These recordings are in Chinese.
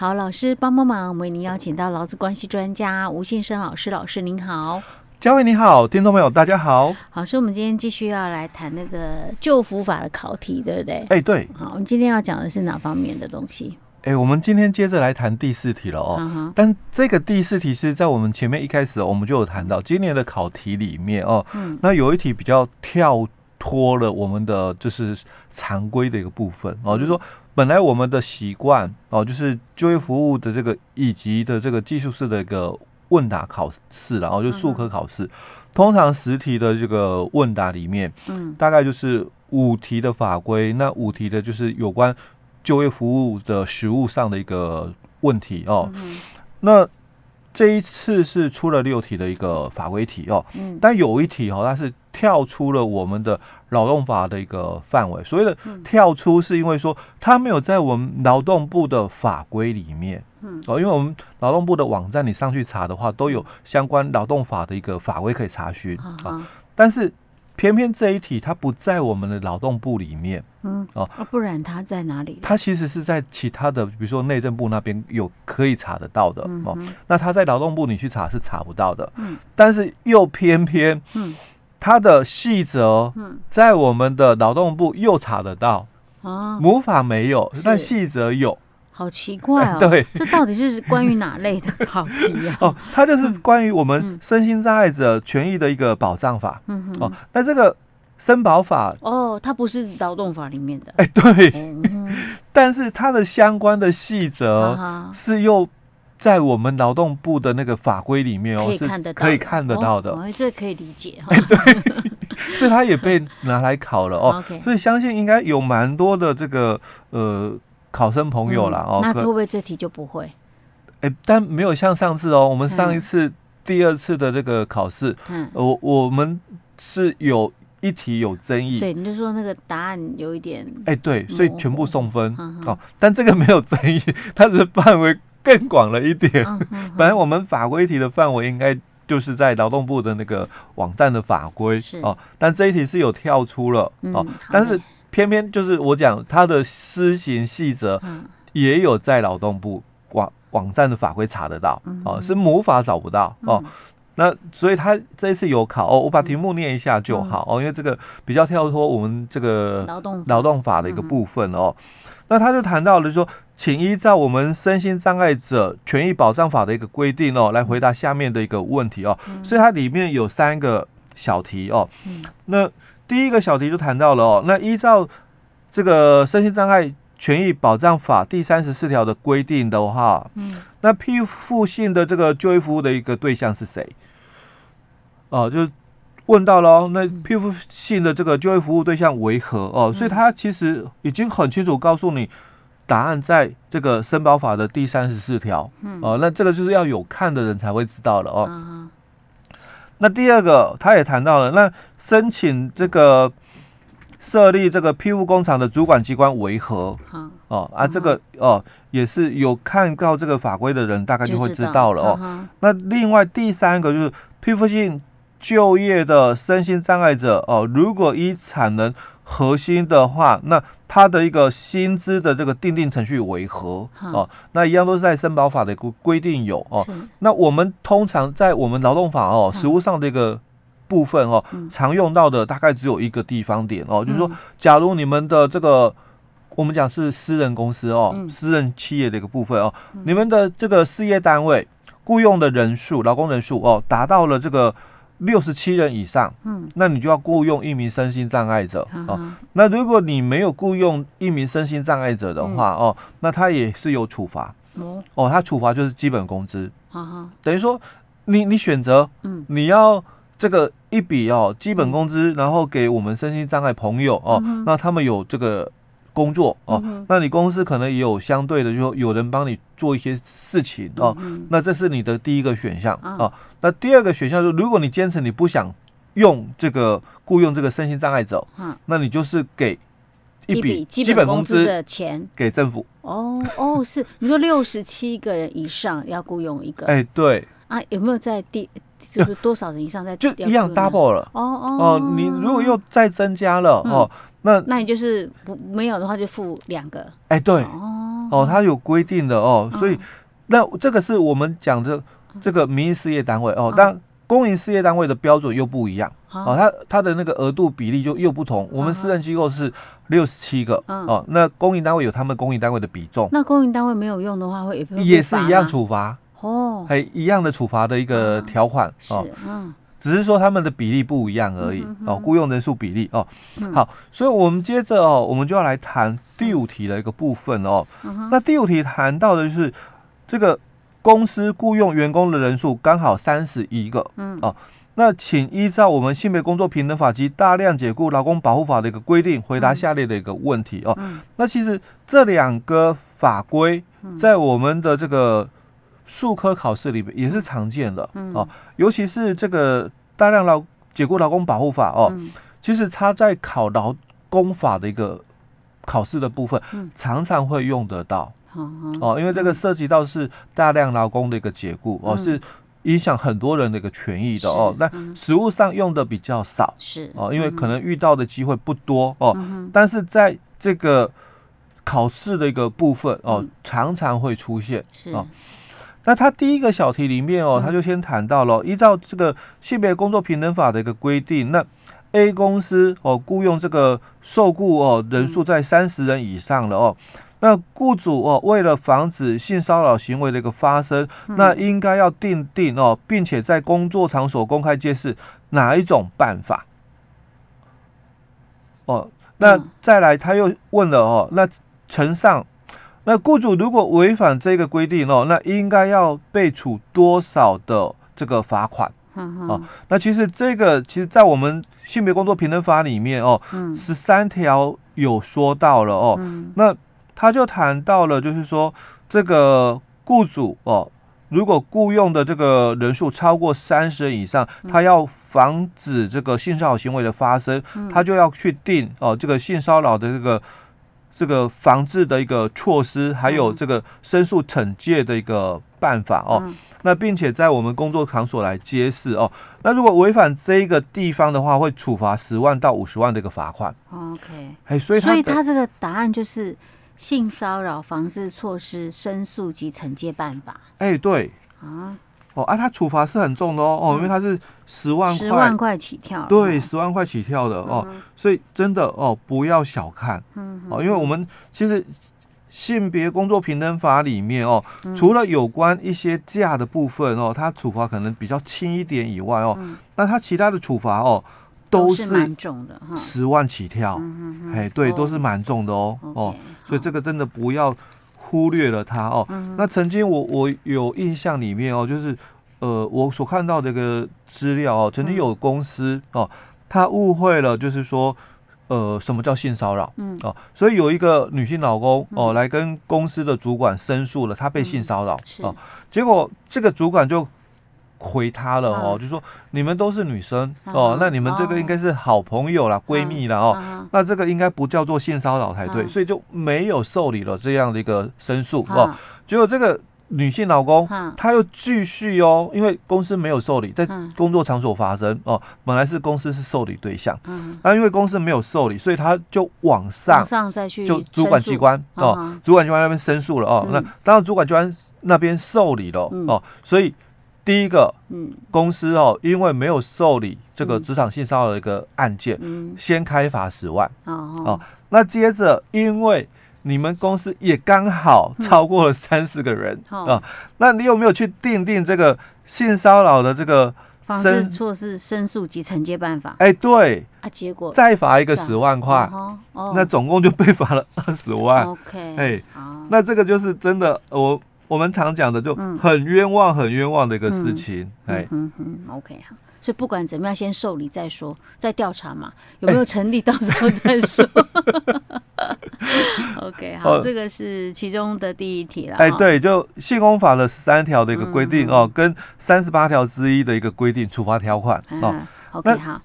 好，老师帮帮忙，我们为您邀请到劳资关系专家吴信生老师，老师您好。嘉惠你好，听众朋友大家好。好，所以我们今天继续要来谈那个旧服法的考题，对不对？哎，对。好，我们今天要讲的是哪方面的东西？哎，我们今天接着来谈第四题了哦。Uh. 但这个第四题是在我们前面一开始我们就有谈到，今年的考题里面哦，嗯、那有一题比较跳脱了我们的就是常规的一个部分哦，就是说本来我们的习惯哦，就是就业服务的这个以及的这个技术式的一个。问答考试，然后就数科考试，通常十题的这个问答里面，嗯，大概就是五题的法规，那五题的就是有关就业服务的实务上的一个问题哦。那这一次是出了六题的一个法规题哦，嗯，但有一题哦，它是跳出了我们的劳动法的一个范围。所谓的跳出，是因为说它没有在我们劳动部的法规里面。嗯，哦，因为我们劳动部的网站你上去查的话，都有相关劳动法的一个法规可以查询啊。但是偏偏这一题它不在我们的劳动部里面，嗯，哦，不然它在哪里？它其实是在其他的，比如说内政部那边有可以查得到的哦。那它在劳动部你去查是查不到的，嗯，但是又偏偏，嗯，它的细则，嗯，在我们的劳动部又查得到啊，母法没有，但细则有。好奇怪哦！对，这到底是关于哪类的考题啊？哦，它就是关于我们身心障碍者权益的一个保障法。嗯哼。哦，那这个申保法哦，它不是劳动法里面的。哎，对。嗯。但是它的相关的细则是又在我们劳动部的那个法规里面哦，可以看得到，可以看得到的。哦，这可以理解哈。哎，对。所以它也被拿来考了哦。所以相信应该有蛮多的这个呃。考生朋友啦，哦，那会不会这题就不会？哎，但没有像上次哦，我们上一次第二次的这个考试，嗯，我我们是有一题有争议，对，你就说那个答案有一点，哎，对，所以全部送分哦。但这个没有争议，它的范围更广了一点。本来我们法规题的范围应该就是在劳动部的那个网站的法规哦，但这一题是有跳出了哦，但是。偏偏就是我讲他的施行细则，也有在劳动部网网站的法规查得到哦，是母法找不到哦。那所以他这一次有考哦，我把题目念一下就好哦，因为这个比较跳脱我们这个劳动劳动法的一个部分哦。那他就谈到了说，请依照我们身心障碍者权益保障法的一个规定哦，来回答下面的一个问题哦。所以它里面有三个小题哦，那。第一个小题就谈到了哦，那依照这个身心障碍权益保障法第三十四条的规定的话，嗯，那批复性的这个就业服务的一个对象是谁？哦，就问到了，那批复性的这个就业服务对象为何？哦，所以他其实已经很清楚告诉你，答案在这个申保法的第三十四条。嗯，哦，那这个就是要有看的人才会知道了哦。嗯那第二个，他也谈到了，那申请这个设立这个批复工厂的主管机关为何？哦啊，这个哦也是有看到这个法规的人，大概就会知道了哦。那另外第三个就是批复性就业的身心障碍者哦，如果依产能核心的话，那他的一个薪资的这个定定程序为何？哦，那一样都是在身保法的规规定有哦。是那我们通常在我们劳动法哦实务上的一个部分哦，嗯、常用到的大概只有一个地方点哦，嗯、就是说，假如你们的这个我们讲是私人公司哦，嗯、私人企业的一个部分哦，嗯、你们的这个事业单位雇佣的人数，劳工人数哦，达到了这个。六十七人以上，嗯，那你就要雇佣一名身心障碍者哦。那如果你没有雇佣一名身心障碍者的话，哦，那他也是有处罚。哦，他处罚就是基本工资。等于说你你选择，嗯，你要这个一笔哦基本工资，然后给我们身心障碍朋友哦，那他们有这个。工作哦，嗯、那你公司可能也有相对的，就有人帮你做一些事情哦。嗯、那这是你的第一个选项啊。哦、那第二个选项就是，如果你坚持你不想用这个雇佣这个身心障碍者，嗯、那你就是给一笔基本工资的钱给政府。哦哦，是你说六十七个人以上要雇佣一个？哎，对啊，有没有在第？就是多少人以上在就一样 double 了哦哦哦，你如果又再增加了哦，那那你就是不没有的话就付两个哎对哦，哦，它有规定的哦，所以那这个是我们讲的这个民营事业单位哦，但公营事业单位的标准又不一样哦，它它的那个额度比例就又不同。我们私人机构是六十七个哦，那公营单位有他们公营单位的比重。那公营单位没有用的话，会也是一样处罚哦，还一样的处罚的一个条款哦，嗯。只是说他们的比例不一样而已哦，雇佣人数比例哦。好，所以我们接着哦，我们就要来谈第五题的一个部分哦。那第五题谈到的就是这个公司雇佣员工的人数刚好三十一个，嗯哦。那请依照我们性别工作平等法及大量解雇劳工保护法的一个规定，回答下列的一个问题哦。那其实这两个法规在我们的这个。术科考试里面也是常见的、嗯、哦，尤其是这个大量劳解雇劳工保护法哦，嗯、其实它在考劳工法的一个考试的部分，嗯、常常会用得到、嗯、哦，因为这个涉及到是大量劳工的一个解雇、嗯、哦，是影响很多人的一个权益的哦，那实务上用的比较少是哦，因为可能遇到的机会不多哦，嗯、但是在这个考试的一个部分哦，嗯、常常会出现是。哦。那他第一个小题里面哦，他就先谈到了依照这个性别工作平等法的一个规定，那 A 公司哦雇佣这个受雇哦人数在三十人以上了哦，那雇主哦为了防止性骚扰行为的一个发生，那应该要定定哦，并且在工作场所公开揭示哪一种办法？哦，那再来他又问了哦，那呈上。那雇主如果违反这个规定哦，那应该要被处多少的这个罚款？嗯哦，那其实这个其实在我们性别工作平等法里面哦，十三条有说到了哦。那他就谈到了，就是说这个雇主哦，如果雇佣的这个人数超过三十人以上，他要防止这个性骚扰行为的发生，他就要去定哦这个性骚扰的这个。这个防治的一个措施，还有这个申诉惩戒的一个办法哦。嗯、那并且在我们工作场所来揭示哦。那如果违反这一个地方的话，会处罚十万到五十万的一个罚款。OK，哎，所以所以他这个答案就是性骚扰防治措施申诉及惩戒办法。哎，对啊。哦啊，他处罚是很重的哦哦，因为他是十万块，十万块起跳，对，十万块起跳的哦，所以真的哦，不要小看，哦，因为我们其实性别工作平等法里面哦，除了有关一些价的部分哦，他处罚可能比较轻一点以外哦，那他其他的处罚哦，都是蛮重的，十万起跳，哎，对，都是蛮重的哦哦，所以这个真的不要。忽略了他哦，那曾经我我有印象里面哦，就是呃，我所看到的一个资料哦，曾经有公司哦，他误会了，就是说呃，什么叫性骚扰？嗯。哦，所以有一个女性老公哦，来跟公司的主管申诉了，她被性骚扰哦，结果这个主管就。回他了哦，就说你们都是女生哦，那你们这个应该是好朋友啦、闺蜜啦哦，那这个应该不叫做性骚扰才对，所以就没有受理了这样的一个申诉哦。结果这个女性老公她又继续哦，因为公司没有受理，在工作场所发生哦，本来是公司是受理对象，那因为公司没有受理，所以他就往上上再去就主管机关哦，主管机关那边申诉了哦，那当然主管机关那边受理了哦，所以。第一个，嗯，公司哦，因为没有受理这个职场性骚扰的一个案件，嗯，先开罚十万，哦，哦，那接着，因为你们公司也刚好超过了三十个人，啊、那你有没有去定定这个性骚扰的这个防治措施、申诉及惩戒办法？哎，对，啊，结果再罚一个十万块，哦，那总共就被罚了二十万，OK，哎，那这个就是真的，我。我们常讲的就很冤枉、很冤枉的一个事情，哎，嗯嗯，OK 好，所以不管怎么样，先受理再说，再调查嘛，有没有成立，到时候再说。OK 好，这个是其中的第一题了。哎，对，就性工法的十三条的一个规定哦，跟三十八条之一的一个规定处罚条款哦。OK 好，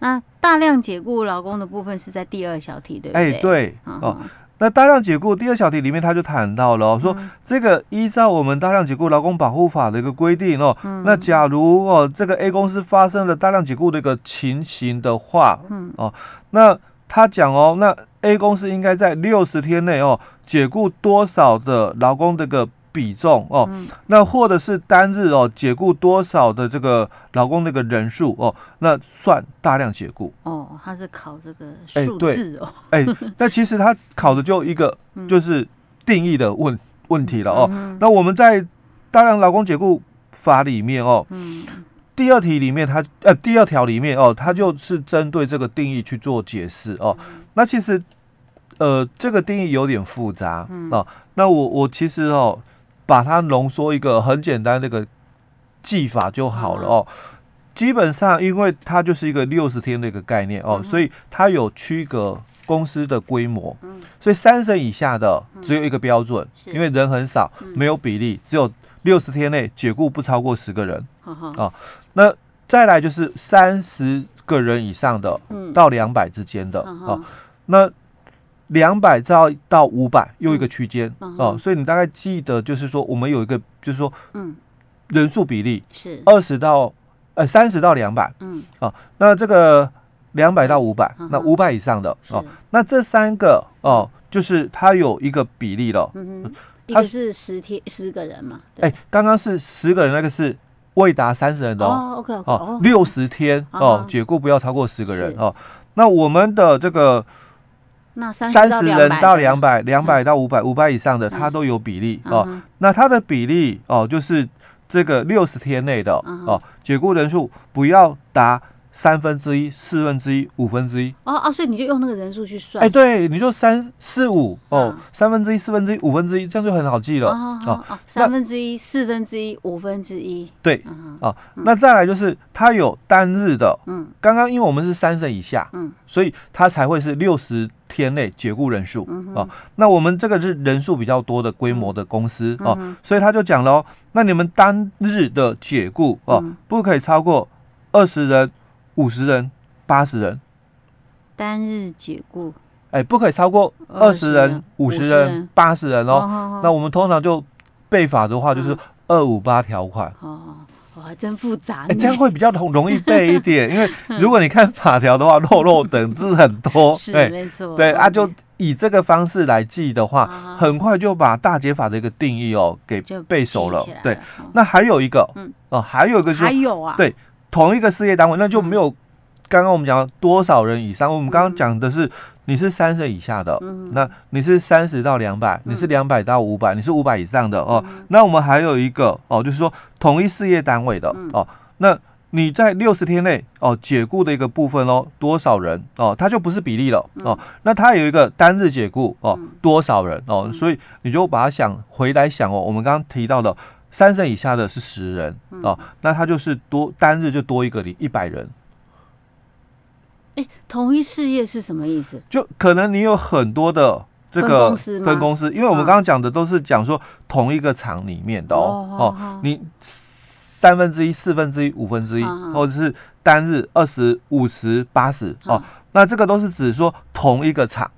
那大量解雇劳工的部分是在第二小题，对不对？哎，对，哦。那大量解雇第二小题里面，他就谈到了、哦、说，这个依照我们大量解雇劳工保护法的一个规定哦，嗯、那假如哦这个 A 公司发生了大量解雇的一个情形的话，嗯。哦，那他讲哦，那 A 公司应该在六十天内哦解雇多少的劳工这个比重哦，嗯、那或者是单日哦解雇多少的这个劳工那个人数哦，那算大量解雇。哦，他是考这个数字哦，哎、欸，但其实他考的就一个就是定义的问问题了哦，嗯、那我们在大量劳工解雇法里面哦，嗯。第二题里面它，它呃，第二条里面哦，它就是针对这个定义去做解释哦。那其实呃，这个定义有点复杂、嗯、哦。那我我其实哦，把它浓缩一个很简单那个技法就好了哦。嗯、基本上，因为它就是一个六十天的一个概念哦，嗯、所以它有区隔公司的规模。嗯、所以三审以下的只有一个标准，嗯、因为人很少，没有比例，只有六十天内解雇不超过十个人。哦，那再来就是三十个人以上的，到两百之间的，嗯、哦，那两百兆到五百又一个区间，嗯、哦，所以你大概记得就是说，我们有一个就是说，嗯，人数比例是。二十到呃三十到两百，嗯，哦，那这个两百到五百、嗯，那五百以上的，哦，那这三个哦，就是它有一个比例了，嗯哼，一个是十天十个人嘛，哎，刚刚是十个人，那个是。未达三十人的哦，OK，，哦，六十天哦，解雇不要超过十个人哦。那我们的这个三十人到两百，两百到五百，五百以上的它都有比例哦。那它的比例哦，就是这个六十天内的哦，解雇人数不要达。三分之一、四分之一、五分之一。哦哦，所以你就用那个人数去算。哎，对，你就三四五哦，三分之一、四分之一、五分之一，这样就很好记了。哦。三分之一、四分之一、五分之一，对哦，那再来就是它有单日的，嗯，刚刚因为我们是三审以下，嗯，所以它才会是六十天内解雇人数哦。那我们这个是人数比较多的规模的公司哦，所以他就讲了哦，那你们单日的解雇哦，不可以超过二十人。五十人、八十人，单日解雇，哎，不可以超过二十人、五十人、八十人哦。那我们通常就背法的话，就是二五八条款。哦，还真复杂。哎，这样会比较容容易背一点，因为 如果你看法条的话，漏漏等字很多。是，没错。对啊，就以这个方式来记的话，很快就把大解法的一个定义哦给背熟了。对，那还有一个，嗯，哦，还有一个，还有啊，对。同一个事业单位，那就没有刚刚我们讲多少人以上。我们刚刚讲的是你是三十以下的，那你是三十到两百，你是两百到五百，你是五百以上的哦。那我们还有一个哦，就是说同一事业单位的哦，那你在六十天内哦解雇的一个部分哦，多少人哦，它就不是比例了哦。那它有一个单日解雇哦，多少人哦，所以你就把它想回来想哦，我们刚刚提到的。三审以下的是十人哦，那他就是多单日就多一个零一百人。哎，同一事业是什么意思？就可能你有很多的这个分公司，分公司，因为我们刚刚讲的都是讲说同一个厂里面的哦哦，你三分之一、四分之一、五分之一，或者是单日二十五十八十哦，那这个都是指说同一个厂。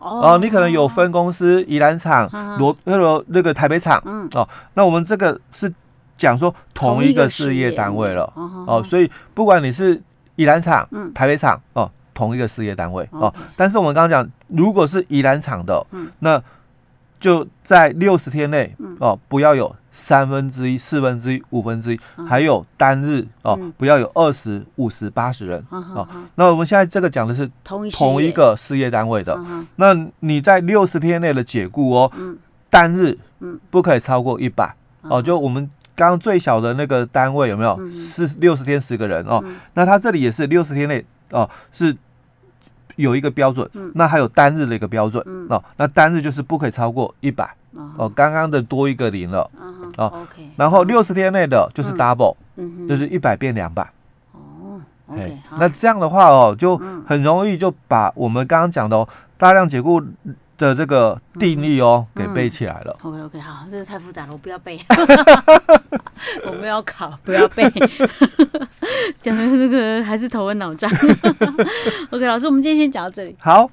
哦，你可能有分公司，宜兰厂、罗那个那个台北厂，嗯，哦，那我们这个是讲说同一个事业单位了，哦，所以不管你是宜兰厂、台北厂，哦，同一个事业单位，哦，但是我们刚刚讲，如果是宜兰厂的，那就在六十天内，哦，不要有。三分之一、四分之一、五分之一，还有单日哦，不要有二十五十八十人哦。那我们现在这个讲的是同一个事业单位的，那你在六十天内的解雇哦，单日不可以超过一百哦。就我们刚刚最小的那个单位有没有？是六十天十个人哦。那他这里也是六十天内哦，是有一个标准。那还有单日的一个标准哦。那单日就是不可以超过一百哦。刚刚的多一个零了。哦，OK，然后六十天内的就是 double，嗯，就是一百变两百。哦，OK，那这样的话哦，就很容易就把我们刚刚讲的哦，大量解雇的这个定律哦给背起来了。OK OK，好，这个太复杂了，我不要背。我们要考，不要背。讲的那个还是头昏脑胀。OK，老师，我们今天先讲到这里。好。